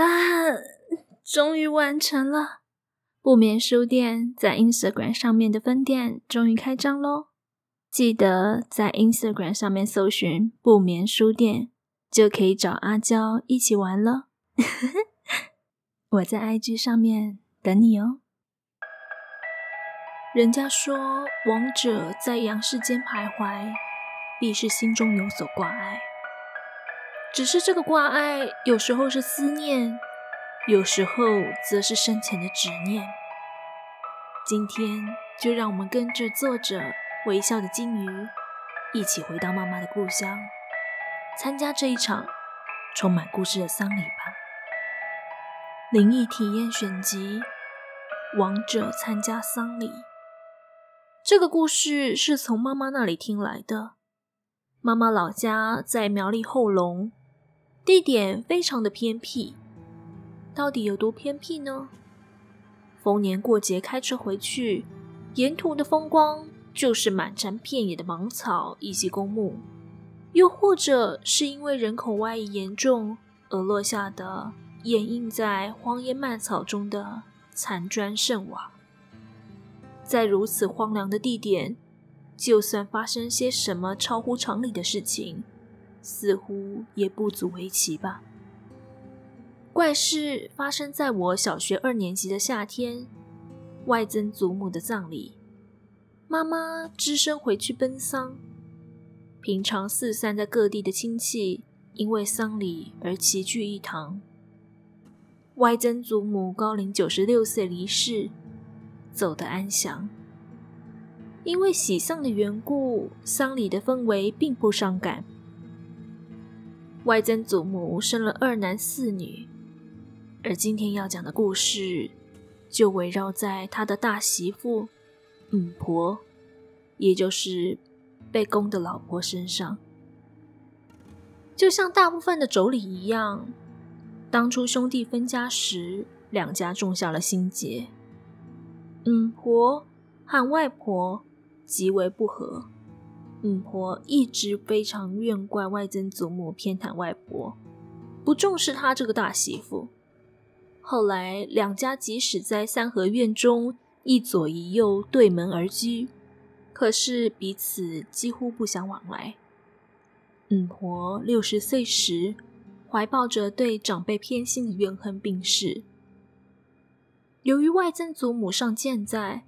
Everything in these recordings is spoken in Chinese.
啊，终于完成了！不眠书店在 Instagram 上面的分店终于开张喽！记得在 Instagram 上面搜寻“不眠书店”，就可以找阿娇一起玩了。我在 IG 上面等你哦。人家说，王者在阳世间徘徊，必是心中有所挂碍。只是这个挂碍，有时候是思念，有时候则是深浅的执念。今天，就让我们跟着作者微笑的金鱼，一起回到妈妈的故乡，参加这一场充满故事的丧礼吧。灵异体验选集：王者参加丧礼。这个故事是从妈妈那里听来的。妈妈老家在苗栗后龙。地点非常的偏僻，到底有多偏僻呢？逢年过节开车回去，沿途的风光就是满山遍野的芒草以及公墓，又或者是因为人口外移严重而落下的掩映在荒烟蔓草中的残砖剩瓦。在如此荒凉的地点，就算发生些什么超乎常理的事情，似乎也不足为奇吧。怪事发生在我小学二年级的夏天，外曾祖母的葬礼。妈妈只身回去奔丧，平常四散在各地的亲戚因为丧礼而齐聚一堂。外曾祖母高龄九十六岁离世，走得安详。因为喜丧的缘故，丧礼的氛围并不伤感。外曾祖母生了二男四女，而今天要讲的故事就围绕在她的大媳妇嗯婆，也就是被公的老婆身上。就像大部分的妯娌一样，当初兄弟分家时，两家种下了心结。嗯婆和外婆极为不和。姆婆一直非常怨怪外曾祖母偏袒外婆，不重视她这个大媳妇。后来两家即使在三合院中一左一右对门而居，可是彼此几乎不相往来。姆婆六十岁时，怀抱着对长辈偏心的怨恨病逝。由于外曾祖母尚健在，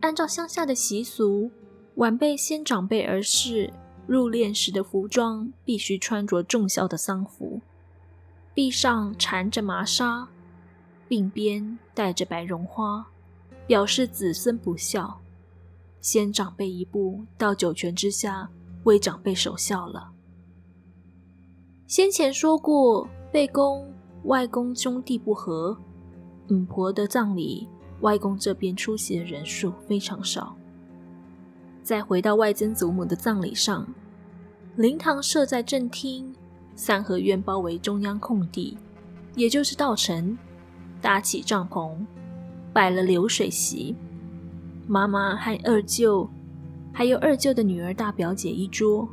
按照乡下的习俗。晚辈先长辈而逝，入殓时的服装必须穿着重孝的丧服，臂上缠着麻纱，鬓边戴着白绒花，表示子孙不孝。先长辈一步到九泉之下为长辈守孝了。先前说过，被公外公兄弟不和，姆婆的葬礼，外公这边出席的人数非常少。再回到外曾祖母的葬礼上，灵堂设在正厅，三合院包围中央空地，也就是稻城，搭起帐篷，摆了流水席。妈妈和二舅，还有二舅的女儿大表姐一桌，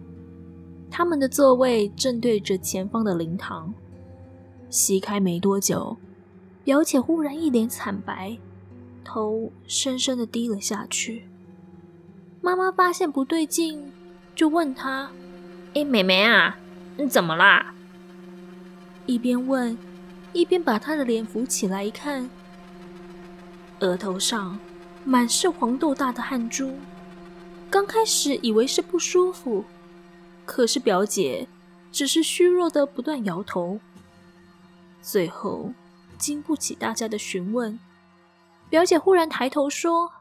他们的座位正对着前方的灵堂。席开没多久，表姐忽然一脸惨白，头深深的低了下去。妈妈发现不对劲，就问她：“哎，妹妹啊，你怎么啦？”一边问，一边把她的脸扶起来一看，额头上满是黄豆大的汗珠。刚开始以为是不舒服，可是表姐只是虚弱的不断摇头。最后，经不起大家的询问，表姐忽然抬头说。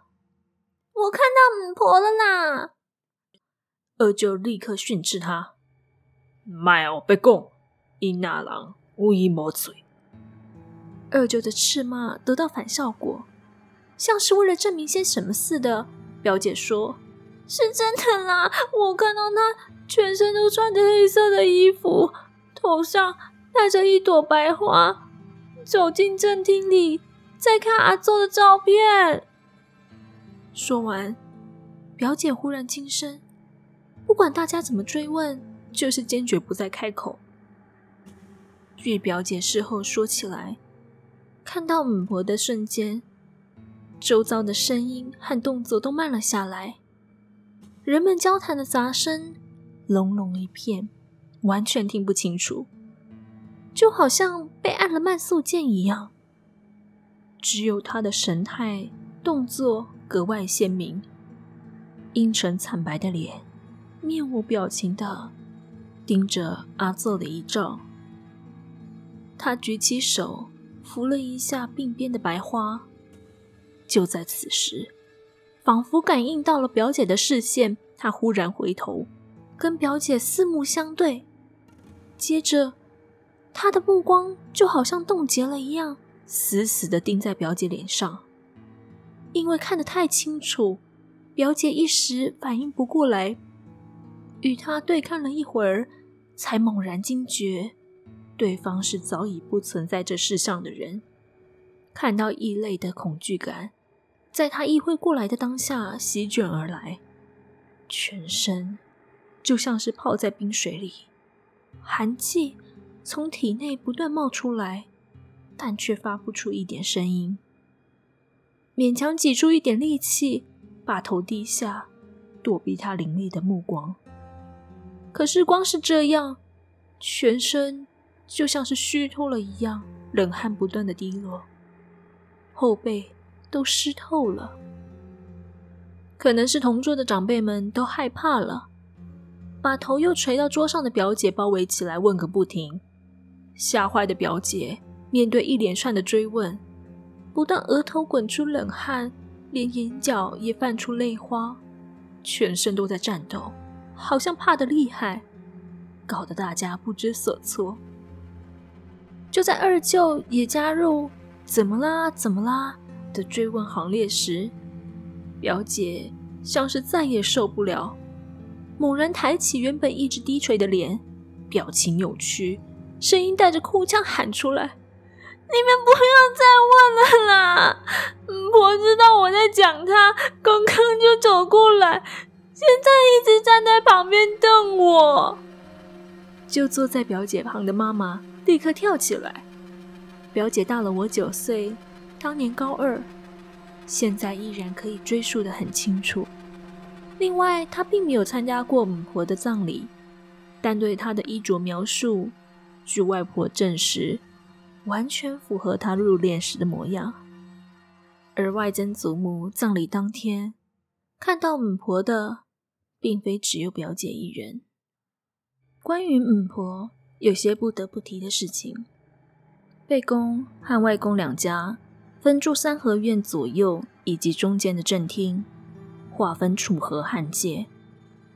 我看到母婆了啦！二舅立刻训斥他：“卖哦，别讲，因那人无伊无嘴。”二舅的斥骂得到反效果，像是为了证明些什么似的。表姐说：“是真的啦，我看到他全身都穿着黑色的衣服，头上戴着一朵白花，走进正厅里，在看阿周的照片。”说完，表姐忽然轻声，不管大家怎么追问，就是坚决不再开口。据表姐事后说起来，看到母婆的瞬间，周遭的声音和动作都慢了下来，人们交谈的杂声隆隆一片，完全听不清楚，就好像被按了慢速键一样。只有她的神态、动作格外鲜明，阴沉惨白的脸，面无表情的盯着阿奏的遗照。他举起手扶了一下鬓边的白花，就在此时，仿佛感应到了表姐的视线，他忽然回头，跟表姐四目相对，接着他的目光就好像冻结了一样，死死的盯在表姐脸上。因为看得太清楚，表姐一时反应不过来，与他对看了一会儿，才猛然惊觉。对方是早已不存在这世上的人，看到异类的恐惧感，在他意会过来的当下席卷而来，全身就像是泡在冰水里，寒气从体内不断冒出来，但却发不出一点声音，勉强挤出一点力气，把头低下，躲避他凌厉的目光。可是光是这样，全身。就像是虚脱了一样，冷汗不断的滴落，后背都湿透了。可能是同桌的长辈们都害怕了，把头又垂到桌上的表姐包围起来，问个不停。吓坏的表姐面对一连串的追问，不但额头滚出冷汗，连眼角也泛出泪花，全身都在颤抖，好像怕得厉害，搞得大家不知所措。就在二舅也加入“怎么啦？怎么啦？”的追问行列时，表姐像是再也受不了，猛然抬起原本一直低垂的脸，表情扭曲，声音带着哭腔喊出来：“你们不要再问了啦！婆知道我在讲她，刚刚就走过来，现在一直站在旁边瞪我。”就坐在表姐旁的妈妈。立刻跳起来。表姐大了我九岁，当年高二，现在依然可以追溯得很清楚。另外，她并没有参加过母婆的葬礼，但对她的衣着描述，据外婆证实，完全符合她入殓时的模样。而外曾祖母葬礼当天，看到母婆的，并非只有表姐一人。关于母婆。有些不得不提的事情，贝公和外公两家分住三合院左右以及中间的正厅，划分楚河汉界。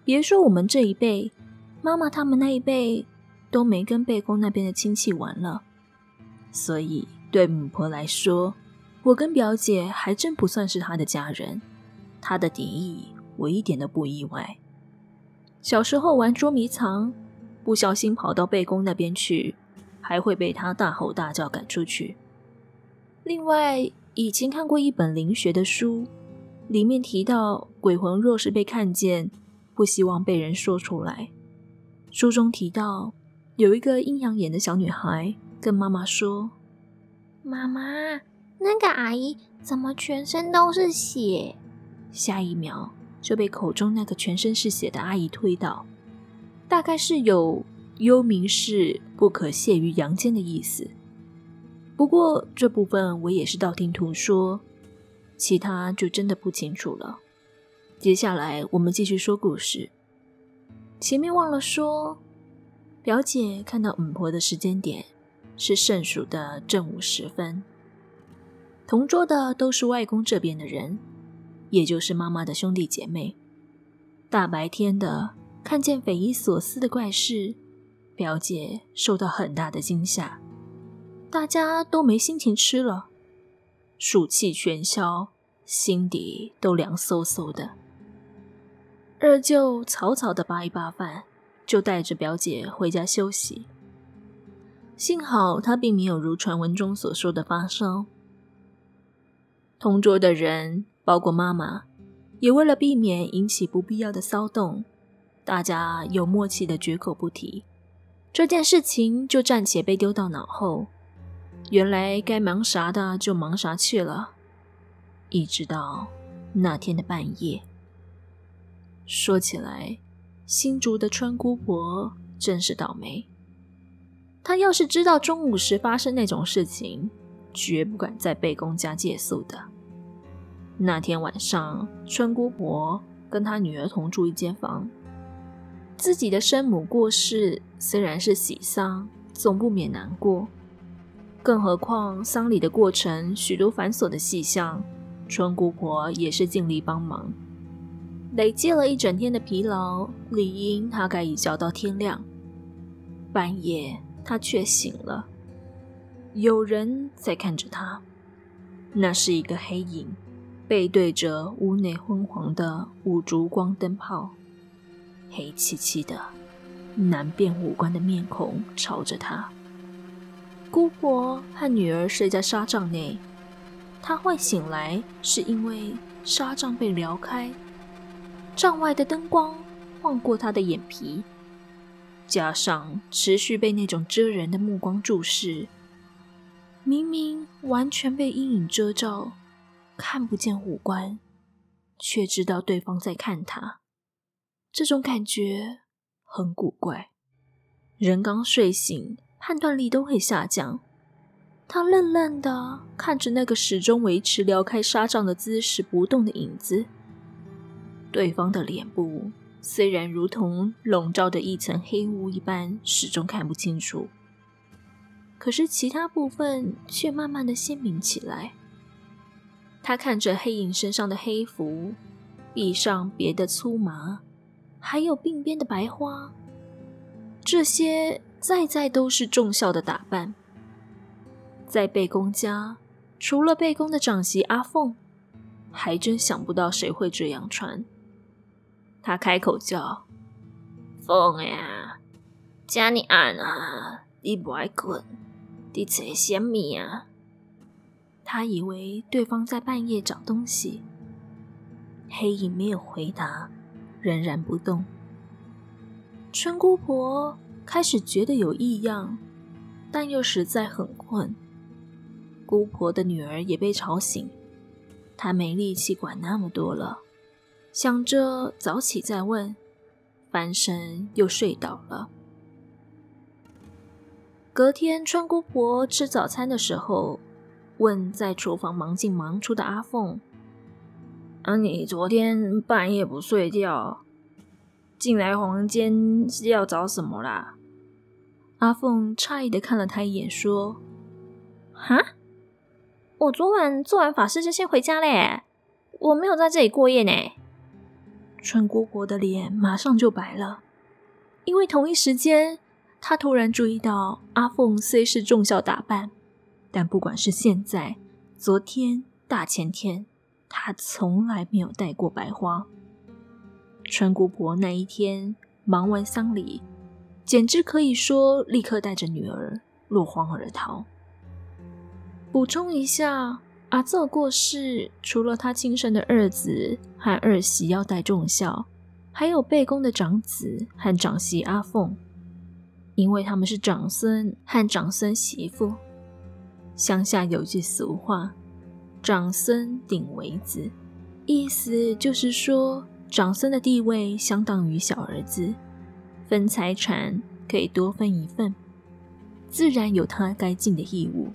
别说我们这一辈，妈妈他们那一辈都没跟贝公那边的亲戚玩了。所以对母婆来说，我跟表姐还真不算是她的家人。她的敌意，我一点都不意外。小时候玩捉迷藏。不小心跑到贝公那边去，还会被他大吼大叫赶出去。另外，以前看过一本灵学的书，里面提到鬼魂若是被看见，不希望被人说出来。书中提到，有一个阴阳眼的小女孩跟妈妈说：“妈妈，那个阿姨怎么全身都是血？”下一秒就被口中那个全身是血的阿姨推倒。大概是有幽冥事不可泄于阳间的意思。不过这部分我也是道听途说，其他就真的不清楚了。接下来我们继续说故事。前面忘了说，表姐看到五婆的时间点是盛暑的正午时分。同桌的都是外公这边的人，也就是妈妈的兄弟姐妹。大白天的。看见匪夷所思的怪事，表姐受到很大的惊吓，大家都没心情吃了，暑气全消，心底都凉飕飕的。二舅草草的扒一扒饭，就带着表姐回家休息。幸好他并没有如传闻中所说的发烧。同桌的人，包括妈妈，也为了避免引起不必要的骚动。大家有默契的绝口不提，这件事情就暂且被丢到脑后。原来该忙啥的就忙啥去了，一直到那天的半夜。说起来，新竹的川姑婆真是倒霉。他要是知道中午时发生那种事情，绝不敢在贝公家借宿的。那天晚上，春姑婆跟她女儿同住一间房。自己的生母过世，虽然是喜丧，总不免难过。更何况丧礼的过程，许多繁琐的细项，春姑婆也是尽力帮忙。累积了一整天的疲劳，理应她该一觉到天亮。半夜，他却醒了，有人在看着他。那是一个黑影，背对着屋内昏黄的五烛光灯泡，黑漆漆的，难辨五官的面孔朝着他。姑婆和女儿睡在纱帐内，她会醒来是因为纱帐被撩开，帐外的灯光晃过她的眼皮，加上持续被那种遮人的目光注视，明明完全被阴影遮罩，看不见五官，却知道对方在看他，这种感觉很古怪。人刚睡醒，判断力都会下降。他愣愣地看着那个始终维持撩开纱帐的姿势不动的影子。对方的脸部虽然如同笼罩着一层黑雾一般，始终看不清楚，可是其他部分却慢慢的鲜明起来。他看着黑影身上的黑符，臂上别的粗麻，还有鬓边的白花，这些。再再都是重孝的打扮，在贝公家，除了贝公的长媳阿凤，还真想不到谁会这样穿。他开口叫：“凤呀，家里暗啊，你不爱困，你在想什么啊？”他以为对方在半夜找东西，黑影没有回答，仍然不动。春姑婆。开始觉得有异样，但又实在很困。姑婆的女儿也被吵醒，她没力气管那么多了，想着早起再问，翻身又睡倒了。隔天，春姑婆吃早餐的时候，问在厨房忙进忙出的阿凤：“啊，你昨天半夜不睡觉？”进来房间是要找什么啦？阿凤诧异的看了他一眼，说：“哈，我昨晚做完法事就先回家嘞，我没有在这里过夜呢。”春姑婆的脸马上就白了，因为同一时间，她突然注意到阿凤虽是重孝打扮，但不管是现在、昨天、大前天，她从来没有戴过白花。春姑婆那一天忙完丧礼，简直可以说立刻带着女儿落荒而逃。补充一下，阿祖过世，除了他亲生的二子和二媳要戴重孝，还有贝公的长子和长媳阿凤，因为他们是长孙和长孙媳妇。乡下有句俗话：“长孙顶为子”，意思就是说。长孙的地位相当于小儿子，分财产可以多分一份，自然有他该尽的义务。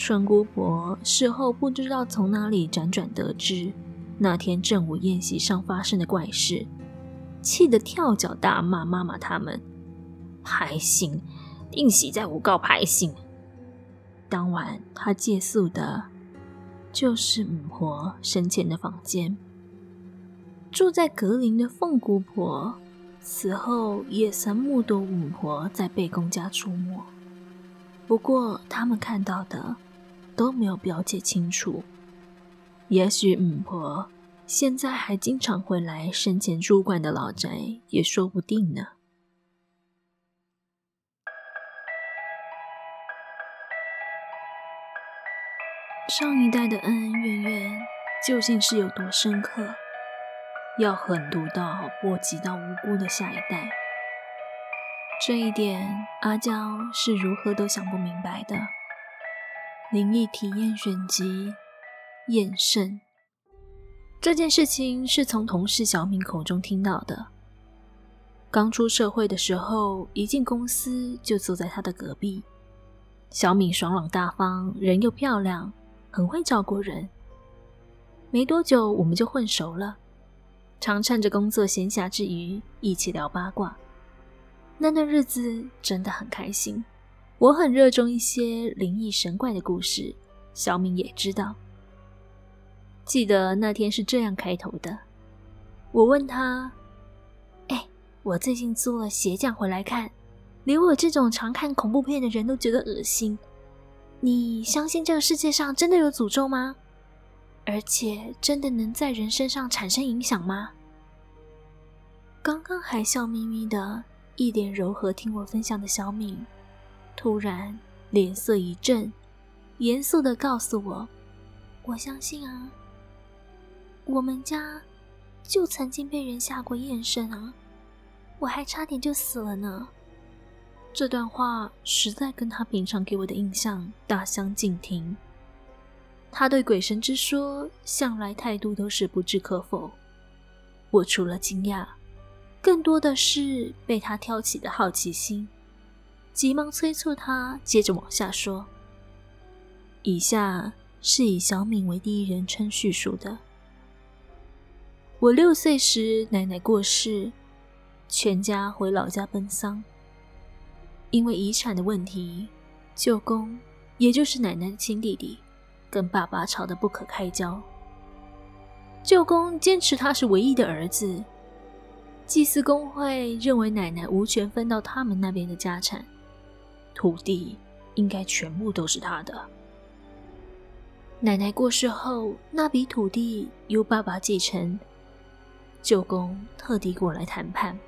春姑婆事后不知道从哪里辗转得知那天正午宴席上发生的怪事，气得跳脚大骂妈妈他们：“歹性，定是在诬告歹性。”当晚他借宿的，就是母婆生前的房间。住在格林的凤姑婆，死后也曾目睹五婆在贝公家出没，不过他们看到的都没有标记清楚。也许五婆现在还经常会来生前住惯的老宅，也说不定呢。上一代的恩恩怨怨究竟是有多深刻？要狠毒到波及到无辜的下一代。这一点，阿娇是如何都想不明白的。灵异体验选集，验肾。这件事情是从同事小敏口中听到的。刚出社会的时候，一进公司就坐在他的隔壁。小敏爽朗大方，人又漂亮，很会照顾人。没多久，我们就混熟了，常趁着工作闲暇之余一起聊八卦。那段日子真的很开心。我很热衷一些灵异神怪的故事，小敏也知道。记得那天是这样开头的，我问他：“哎，我最近租了鞋匠回来看，连我这种常看恐怖片的人都觉得恶心。你相信这个世界上真的有诅咒吗？而且真的能在人身上产生影响吗？”刚刚还笑眯眯的。一脸柔和听我分享的小敏，突然脸色一震，严肃地告诉我：“我相信啊，我们家就曾经被人下过验肾啊，我还差点就死了呢。”这段话实在跟他平常给我的印象大相径庭。他对鬼神之说向来态度都是不置可否。我除了惊讶。更多的是被他挑起的好奇心，急忙催促他接着往下说。以下是以小敏为第一人称叙述的：我六岁时，奶奶过世，全家回老家奔丧。因为遗产的问题，舅公，也就是奶奶的亲弟弟，跟爸爸吵得不可开交。舅公坚持他是唯一的儿子。祭祀公会认为奶奶无权分到他们那边的家产，土地应该全部都是他的。奶奶过世后，那笔土地由爸爸继承。舅公特地过来谈判。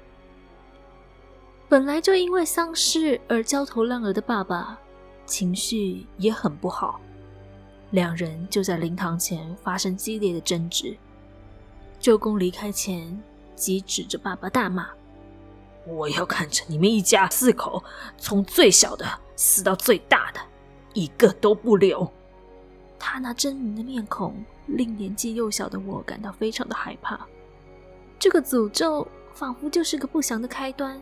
本来就因为丧事而焦头烂额的爸爸，情绪也很不好，两人就在灵堂前发生激烈的争执。舅公离开前，即指着爸爸大骂：“我要看着你们一家四口，从最小的死到最大的，一个都不留。”他那狰狞的面孔令年纪幼小的我感到非常的害怕。这个诅咒仿佛就是个不祥的开端。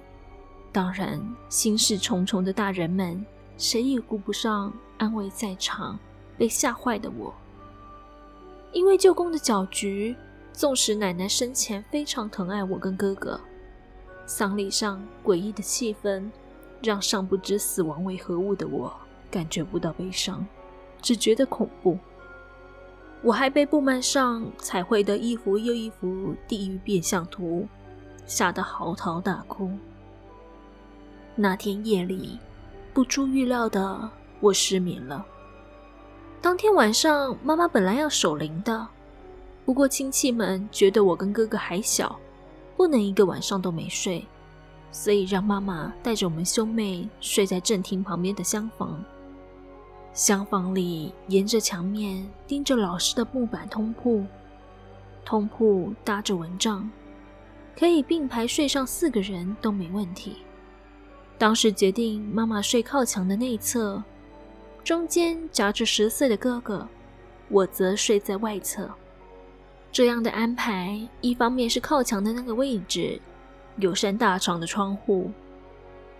当然，心事重重的大人们谁也顾不上安慰在场被吓坏的我，因为舅公的搅局。纵使奶奶生前非常疼爱我跟哥哥，丧礼上诡异的气氛让尚不知死亡为何物的我感觉不到悲伤，只觉得恐怖。我还被布幔上彩绘的一幅又一幅地狱变相图吓得嚎啕大哭。那天夜里，不出预料的我失眠了。当天晚上，妈妈本来要守灵的。不过亲戚们觉得我跟哥哥还小，不能一个晚上都没睡，所以让妈妈带着我们兄妹睡在正厅旁边的厢房。厢房里沿着墙面钉着老式的木板通铺，通铺搭着蚊帐，可以并排睡上四个人都没问题。当时决定妈妈睡靠墙的内侧，中间夹着十岁的哥哥，我则睡在外侧。这样的安排，一方面是靠墙的那个位置有扇大床的窗户，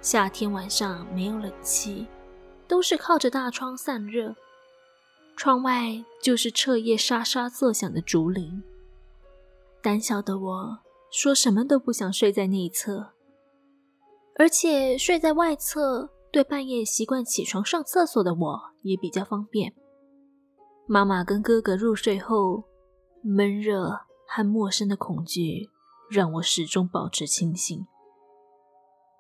夏天晚上没有冷气，都是靠着大窗散热。窗外就是彻夜沙沙作响的竹林。胆小的我说什么都不想睡在内侧，而且睡在外侧，对半夜习惯起床上厕所的我也比较方便。妈妈跟哥哥入睡后。闷热和陌生的恐惧让我始终保持清醒。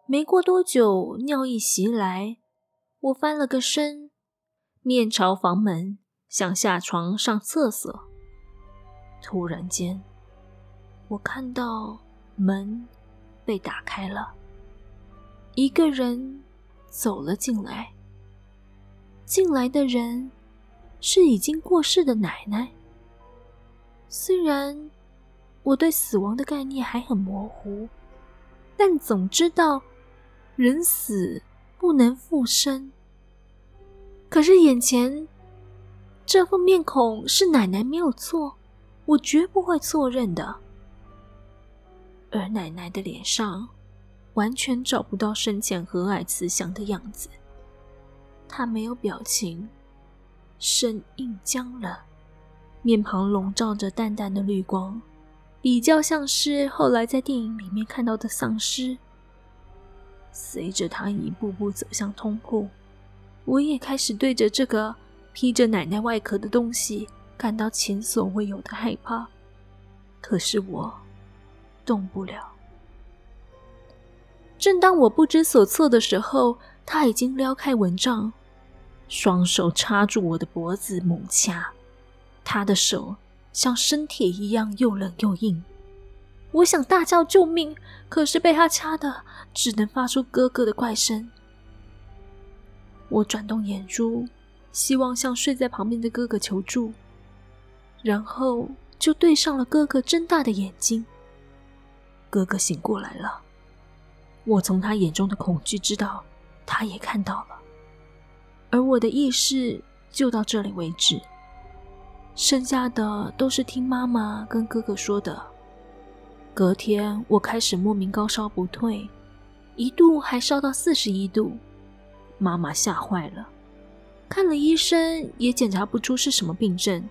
没过多久，尿意袭来，我翻了个身，面朝房门，想下床上厕所。突然间，我看到门被打开了，一个人走了进来。进来的人是已经过世的奶奶。虽然我对死亡的概念还很模糊，但总知道人死不能复生。可是眼前这副面孔是奶奶没有错，我绝不会错认的。而奶奶的脸上完全找不到生前和蔼慈祥的样子，她没有表情，生硬僵了，面庞笼罩着淡淡的绿光。比较像是后来在电影里面看到的丧尸。随着他一步步走向通铺，我也开始对着这个披着奶奶外壳的东西感到前所未有的害怕。可是我动不了。正当我不知所措的时候，他已经撩开蚊帐，双手插住我的脖子猛掐。他的手。像生铁一样又冷又硬，我想大叫救命，可是被他掐的只能发出咯咯的怪声。我转动眼珠，希望向睡在旁边的哥哥求助，然后就对上了哥哥睁大的眼睛。哥哥醒过来了，我从他眼中的恐惧知道，他也看到了，而我的意识就到这里为止。剩下的都是听妈妈跟哥哥说的。隔天，我开始莫名高烧不退，一度还烧到四十一度，妈妈吓坏了，看了医生也检查不出是什么病症。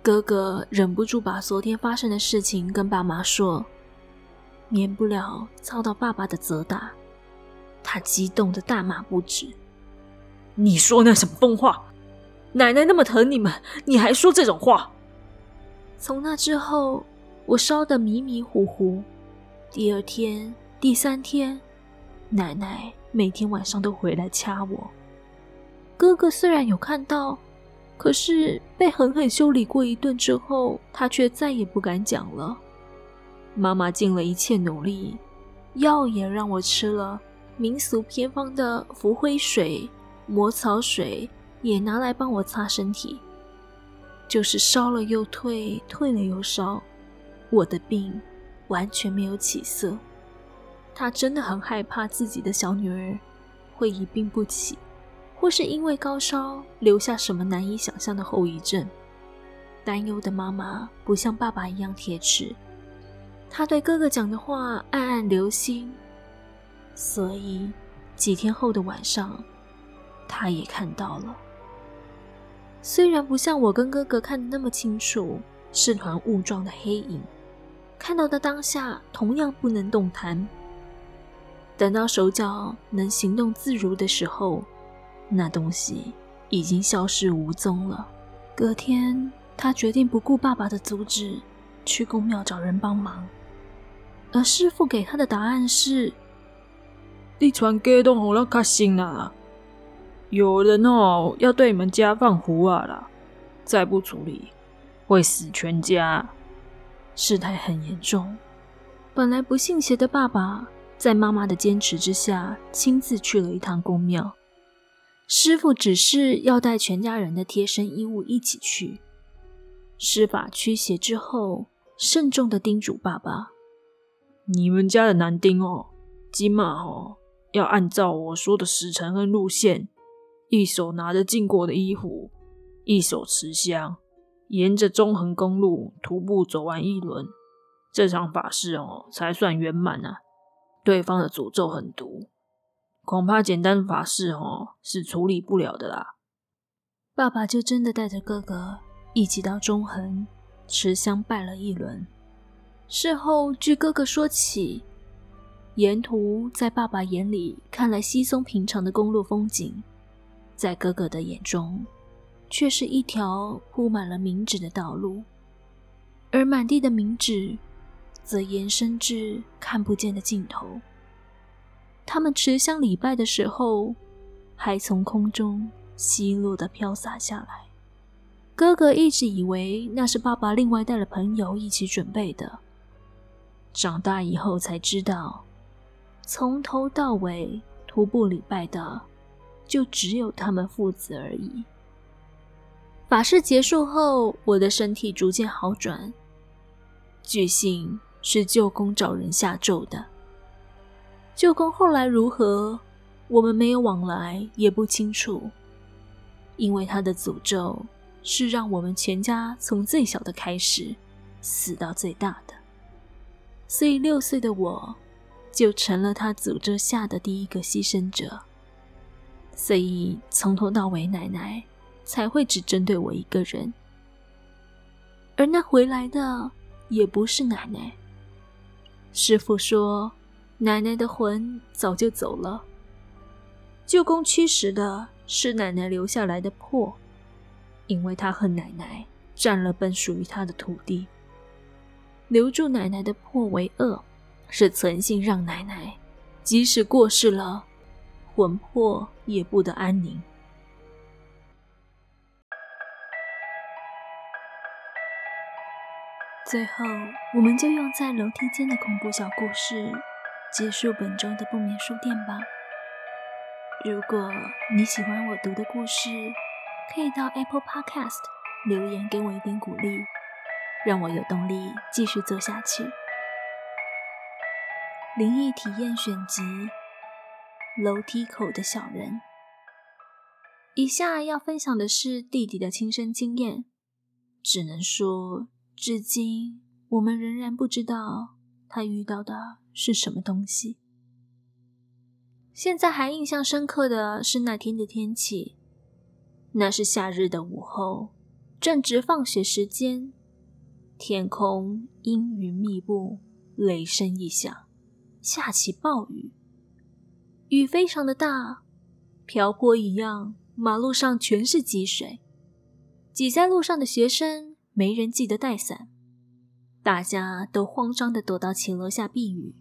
哥哥忍不住把昨天发生的事情跟爸妈说，免不了遭到爸爸的责打，他激动的大骂不止：“你说那什么疯话！”奶奶那么疼你们，你还说这种话？从那之后，我烧得迷迷糊糊。第二天、第三天，奶奶每天晚上都回来掐我。哥哥虽然有看到，可是被狠狠修理过一顿之后，他却再也不敢讲了。妈妈尽了一切努力，药也让我吃了，民俗偏方的浮灰水、魔草水。也拿来帮我擦身体，就是烧了又退，退了又烧，我的病完全没有起色。他真的很害怕自己的小女儿会一病不起，或是因为高烧留下什么难以想象的后遗症。担忧的妈妈不像爸爸一样铁齿，他对哥哥讲的话暗暗留心，所以几天后的晚上，他也看到了。虽然不像我跟哥哥看的那么清楚，是团雾状的黑影，看到的当下同样不能动弹。等到手脚能行动自如的时候，那东西已经消失无踪了。隔天，他决定不顾爸爸的阻止，去公庙找人帮忙。而师父给他的答案是：“你传给东红了，卡心啊。”有人哦，要对你们家放胡啊啦！再不处理，会死全家。事态很严重。本来不信邪的爸爸，在妈妈的坚持之下，亲自去了一趟公庙。师父只是要带全家人的贴身衣物一起去。施法驱邪之后，慎重的叮嘱爸爸：“你们家的男丁哦，今晚哦，要按照我说的时辰和路线。”一手拿着禁果的衣服，一手持香，沿着中横公路徒步走完一轮，这场法事哦才算圆满啊！对方的诅咒很毒，恐怕简单法事哦是处理不了的啦。爸爸就真的带着哥哥一起到中横持香拜了一轮。事后据哥哥说起，沿途在爸爸眼里看来稀松平常的公路风景。在哥哥的眼中，却是一条铺满了冥纸的道路，而满地的冥纸则延伸至看不见的尽头。他们持香礼拜的时候，还从空中稀落地飘洒下来。哥哥一直以为那是爸爸另外带了朋友一起准备的，长大以后才知道，从头到尾徒步礼拜的。就只有他们父子而已。法事结束后，我的身体逐渐好转。据信是舅公找人下咒的。舅公后来如何，我们没有往来，也不清楚。因为他的诅咒是让我们全家从最小的开始死到最大的，所以六岁的我就成了他诅咒下的第一个牺牲者。所以从头到尾，奶奶才会只针对我一个人，而那回来的也不是奶奶。师傅说，奶奶的魂早就走了。舅公驱使的是奶奶留下来的魄，因为他恨奶奶占了本属于他的土地，留住奶奶的魄为恶，是存心让奶奶即使过世了，魂魄也不得安宁。最后，我们就用在楼梯间的恐怖小故事结束本周的不眠书店吧。如果你喜欢我读的故事，可以到 Apple Podcast 留言给我一点鼓励，让我有动力继续做下去。灵异体验选集：楼梯口的小人。以下要分享的是弟弟的亲身经验，只能说，至今我们仍然不知道他遇到的是什么东西。现在还印象深刻的是那天的天气，那是夏日的午后，正值放学时间，天空阴云密布，雷声一响，下起暴雨，雨非常的大，瓢泼一样，马路上全是积水，挤在路上的学生没人记得带伞，大家都慌张地躲到骑楼下避雨。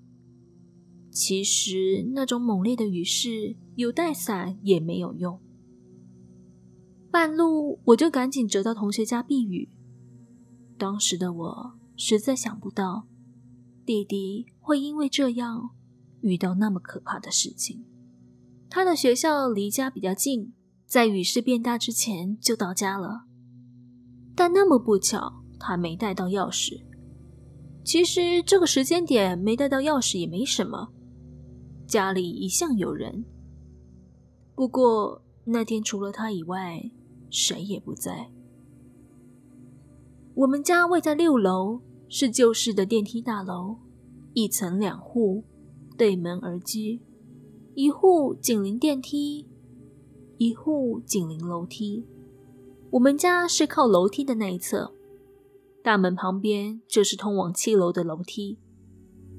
其实那种猛烈的雨势，有带伞也没有用。半路我就赶紧折到同学家避雨。当时的我实在想不到，弟弟会因为这样遇到那么可怕的事情。他的学校离家比较近，在雨势变大之前就到家了。但那么不巧，他没带到钥匙。其实这个时间点没带到钥匙也没什么。家里一向有人，不过那天除了他以外，谁也不在。我们家位在六楼，是旧式的电梯大楼，一层两户，对门而居，一户紧邻电梯，一户紧邻楼梯。我们家是靠楼梯的那一侧，大门旁边就是通往七楼的楼梯。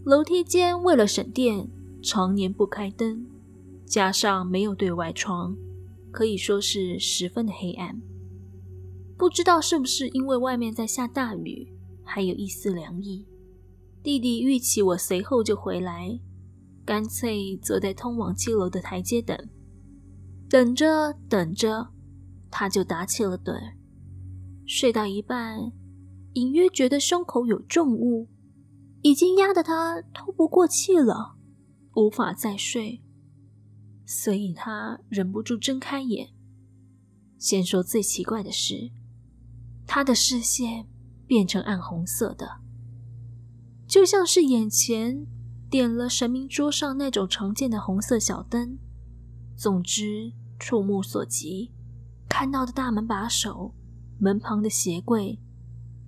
楼梯间为了省电。常年不开灯，加上没有对外窗，可以说是十分的黑暗。不知道是不是因为外面在下大雨，还有一丝凉意。弟弟预期我随后就回来，干脆坐在通往七楼的台阶等。等着等着，他就打起了盹。睡到一半，隐约觉得胸口有重物，已经压得他透不过气了。无法再睡，所以他忍不住睁开眼。先说最奇怪的是，他的视线变成暗红色的，就像是眼前点了神明桌上那种常见的红色小灯。总之，触目所及，看到的大门把手、门旁的鞋柜，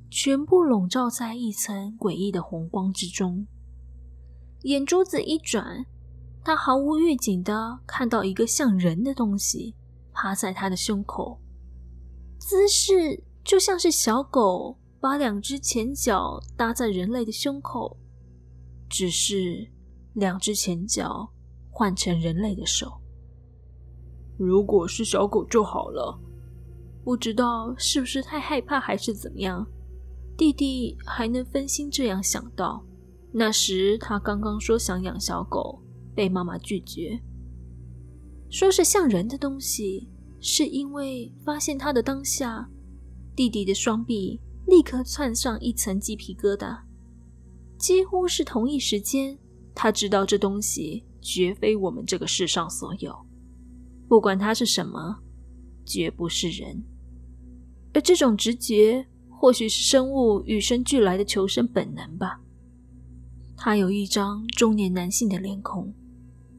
全部笼罩在一层诡异的红光之中。眼珠子一转，他毫无预警的看到一个像人的东西趴在他的胸口，姿势就像是小狗把两只前脚搭在人类的胸口，只是两只前脚换成人类的手。如果是小狗就好了，不知道是不是太害怕还是怎么样，弟弟还能分心这样想到。那时他刚刚说想养小狗，被妈妈拒绝。说是像人的东西，是因为发现他的当下，弟弟的双臂立刻窜上一层鸡皮疙瘩。几乎是同一时间，他知道这东西绝非我们这个世上所有，不管它是什么，绝不是人。而这种直觉，或许是生物与生俱来的求生本能吧。他有一张中年男性的脸孔，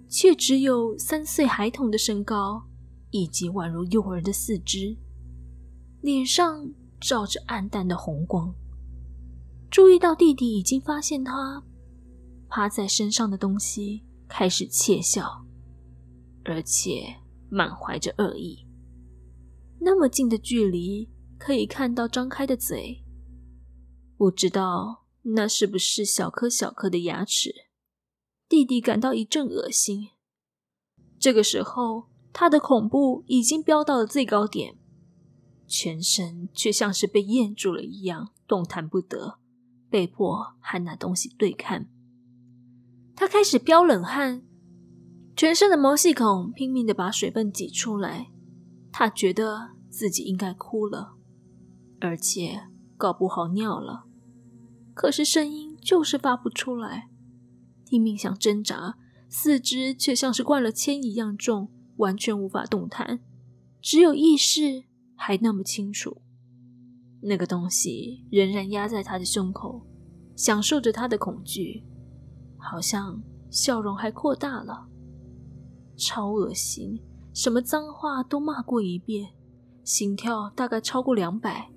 却只有三岁孩童的身高，以及宛如幼儿的四肢，脸上照着暗淡的红光。注意到弟弟已经发现他趴在身上的东西，开始窃笑，而且满怀着恶意。那么近的距离，可以看到张开的嘴，不知道那是不是小颗小颗的牙齿。弟弟感到一阵恶心。这个时候，他的恐怖已经飙到了最高点，全身却像是被咽住了一样，动弹不得。被迫和那东西对看，他开始飙冷汗，全身的毛细孔拼命的把水分挤出来。他觉得自己应该哭了，而且搞不好尿了，可是声音就是发不出来。拼命想挣扎，四肢却像是灌了铅一样重，完全无法动弹，只有意识还那么清楚。那个东西仍然压在他的胸口，享受着他的恐惧，好像笑容还扩大了。超恶心，什么脏话都骂过一遍，心跳大概超过两百，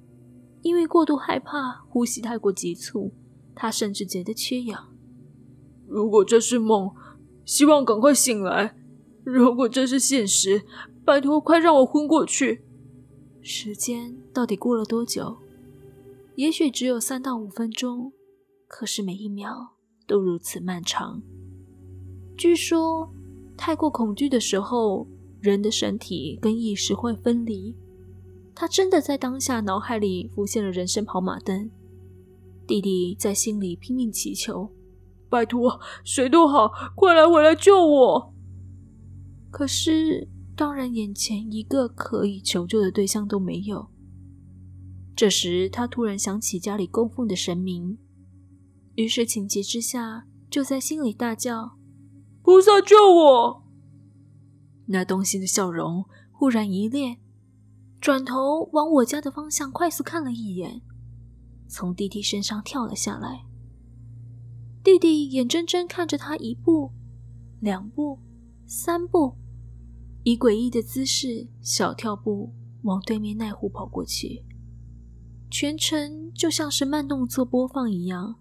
因为过度害怕，呼吸太过急促，他甚至觉得缺氧。如果这是梦，希望赶快醒来；如果这是现实，拜托快让我昏过去。时间到底过了多久？也许只有三到五分钟，可是每一秒都如此漫长。据说，太过恐惧的时候，人的身体跟意识会分离。他真的在当下脑海里浮现了人生跑马灯。弟弟在心里拼命祈求：“拜托，谁都好，快来回来救我！”可是。当然，眼前一个可以求救的对象都没有。这时，他突然想起家里供奉的神明，于是情急之下，就在心里大叫：“菩萨救我！”那东西的笑容忽然一裂，转头往我家的方向快速看了一眼，从弟弟身上跳了下来。弟弟眼睁睁看着他一步、两步、三步。以诡异的姿势，小跳步往对面奈湖跑过去，全程就像是慢动作播放一样。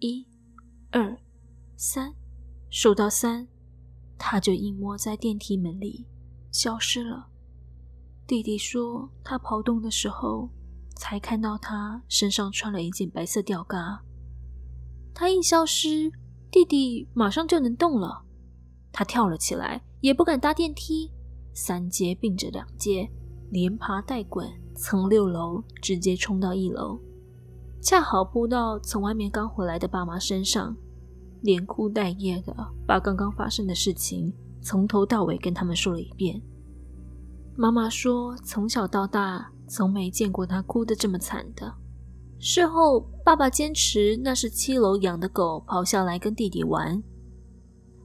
一、二、三，数到三，他就隐没在电梯门里，消失了。弟弟说，他跑动的时候，才看到他身上穿了一件白色吊嘎。他一消失，弟弟马上就能动了。他跳了起来。也不敢搭电梯，三阶并着两阶，连爬带滚，从六楼直接冲到一楼，恰好扑到从外面刚回来的爸妈身上，连哭带噎的把刚刚发生的事情从头到尾跟他们说了一遍。妈妈说，从小到大从没见过他哭得这么惨的。事后，爸爸坚持那是七楼养的狗跑下来跟弟弟玩。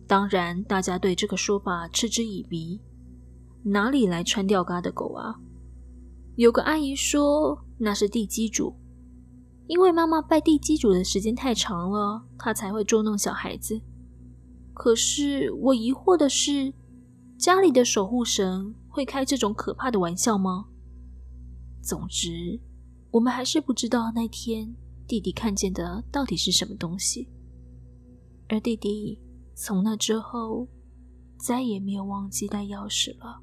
当然，大家对这个说法嗤之以鼻。哪里来穿吊嘎的狗啊？有个阿姨说那是地基主，因为妈妈拜地基主的时间太长了，她才会捉弄小孩子。可是我疑惑的是，家里的守护神会开这种可怕的玩笑吗？总之，我们还是不知道那天弟弟看见的到底是什么东西，而弟弟。从那之后，再也没有忘记带钥匙了。